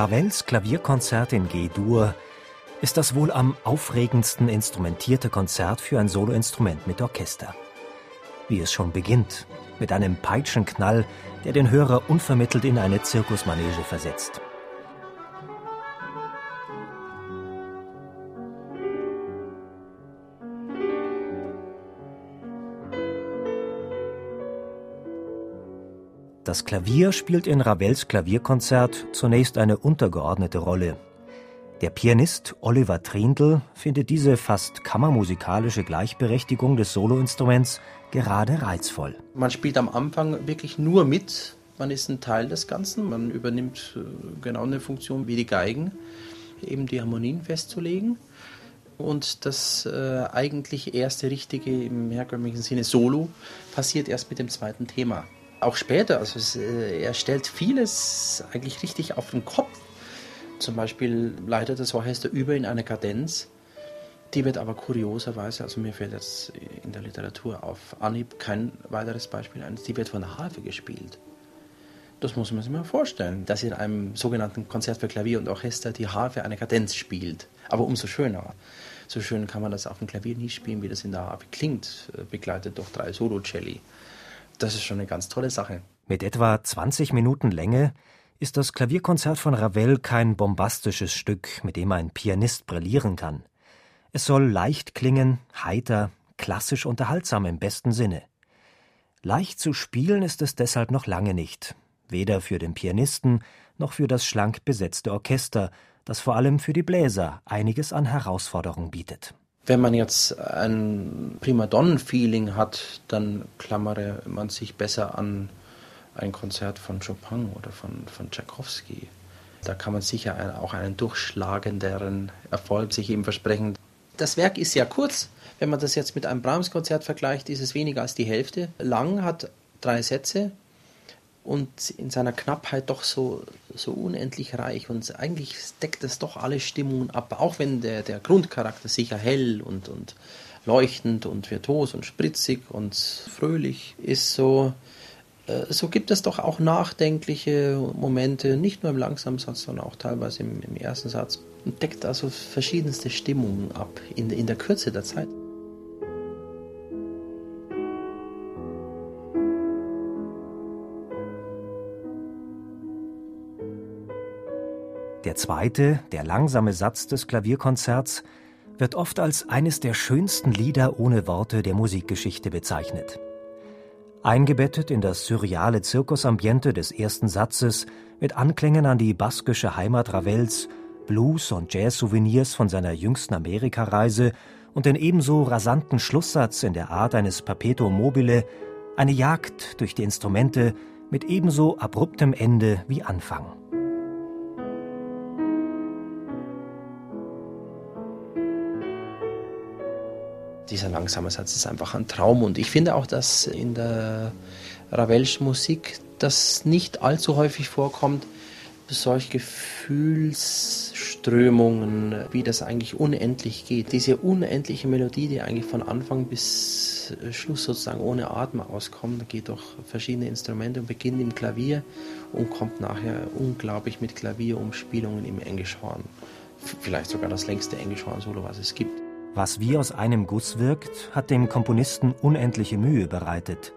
Ravels Klavierkonzert in G-Dur ist das wohl am aufregendsten instrumentierte Konzert für ein Soloinstrument mit Orchester. Wie es schon beginnt, mit einem Peitschenknall, der den Hörer unvermittelt in eine Zirkusmanege versetzt. Das Klavier spielt in Ravels Klavierkonzert zunächst eine untergeordnete Rolle. Der Pianist Oliver Trindl findet diese fast kammermusikalische Gleichberechtigung des Soloinstruments gerade reizvoll. Man spielt am Anfang wirklich nur mit, man ist ein Teil des Ganzen, man übernimmt äh, genau eine Funktion wie die Geigen, eben die Harmonien festzulegen. Und das äh, eigentlich erste richtige im herkömmlichen Sinne Solo passiert erst mit dem zweiten Thema auch später, also es, äh, er stellt vieles eigentlich richtig auf den Kopf. Zum Beispiel leitet das Orchester über in eine Kadenz. Die wird aber kurioserweise, also mir fällt jetzt in der Literatur auf Anhieb kein weiteres Beispiel ein, die wird von der Harfe gespielt. Das muss man sich mal vorstellen, dass in einem sogenannten Konzert für Klavier und Orchester die Harfe eine Kadenz spielt. Aber umso schöner. So schön kann man das auf dem Klavier nie spielen, wie das in der Harfe klingt, äh, begleitet durch drei Solo-Celli. Das ist schon eine ganz tolle Sache. Mit etwa 20 Minuten Länge ist das Klavierkonzert von Ravel kein bombastisches Stück, mit dem ein Pianist brillieren kann. Es soll leicht klingen, heiter, klassisch unterhaltsam im besten Sinne. Leicht zu spielen ist es deshalb noch lange nicht, weder für den Pianisten noch für das schlank besetzte Orchester, das vor allem für die Bläser einiges an Herausforderung bietet. Wenn man jetzt ein Primadonnen-Feeling hat, dann klammere man sich besser an ein Konzert von Chopin oder von, von Tchaikovsky. Da kann man sicher auch einen durchschlagenderen Erfolg sich eben versprechen. Das Werk ist sehr kurz. Wenn man das jetzt mit einem Brahms-Konzert vergleicht, ist es weniger als die Hälfte lang, hat drei Sätze und in seiner Knappheit doch so, so unendlich reich. Und eigentlich deckt es doch alle Stimmungen ab, auch wenn der, der Grundcharakter sicher hell und, und leuchtend und virtuos und spritzig und fröhlich ist, so, äh, so gibt es doch auch nachdenkliche Momente, nicht nur im langsamen Satz, sondern auch teilweise im, im ersten Satz. Und deckt also verschiedenste Stimmungen ab in, in der Kürze der Zeit. Der zweite, der langsame Satz des Klavierkonzerts wird oft als eines der schönsten Lieder ohne Worte der Musikgeschichte bezeichnet. Eingebettet in das surreale Zirkusambiente des ersten Satzes mit Anklängen an die baskische Heimat Ravels, Blues- und Jazz-Souvenirs von seiner jüngsten Amerikareise und den ebenso rasanten Schlusssatz in der Art eines Perpetuum mobile, eine Jagd durch die Instrumente mit ebenso abruptem Ende wie Anfang. Dieser langsame Satz ist einfach ein Traum. Und ich finde auch, dass in der Ravelschen Musik das nicht allzu häufig vorkommt, solche Gefühlsströmungen, wie das eigentlich unendlich geht. Diese unendliche Melodie, die eigentlich von Anfang bis Schluss sozusagen ohne Atem auskommt, geht durch verschiedene Instrumente und beginnt im Klavier und kommt nachher unglaublich mit Klavierumspielungen im Englischhorn. Vielleicht sogar das längste Englischhorn-Solo, was es gibt. Was wie aus einem Guss wirkt, hat dem Komponisten unendliche Mühe bereitet.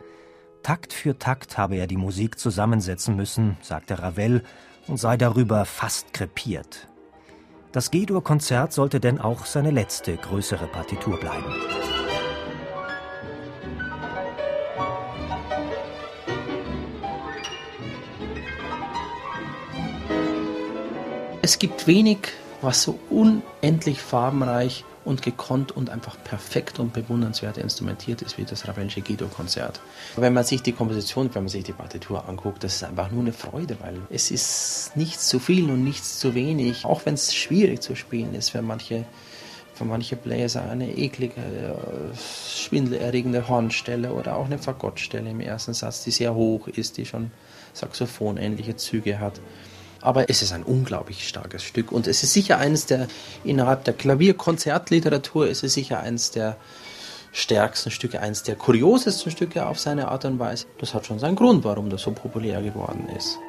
Takt für Takt habe er die Musik zusammensetzen müssen, sagte Ravel, und sei darüber fast krepiert. Das G-Dur-Konzert sollte denn auch seine letzte größere Partitur bleiben. Es gibt wenig, was so unendlich farbenreich und gekonnt und einfach perfekt und bewundernswert instrumentiert ist wie das Ravensche Guido-Konzert. Wenn man sich die Komposition, wenn man sich die Partitur anguckt, das ist einfach nur eine Freude, weil es ist nichts zu viel und nichts zu wenig, auch wenn es schwierig zu spielen ist für manche für manche Bläser eine eklige, äh, schwindelerregende Hornstelle oder auch eine Fagottstelle im ersten Satz, die sehr hoch ist, die schon Saxophonähnliche Züge hat aber es ist ein unglaublich starkes Stück und es ist sicher eines der, innerhalb der Klavierkonzertliteratur ist es sicher eines der stärksten Stücke, eines der kuriosesten Stücke auf seine Art und Weise. Das hat schon seinen Grund, warum das so populär geworden ist.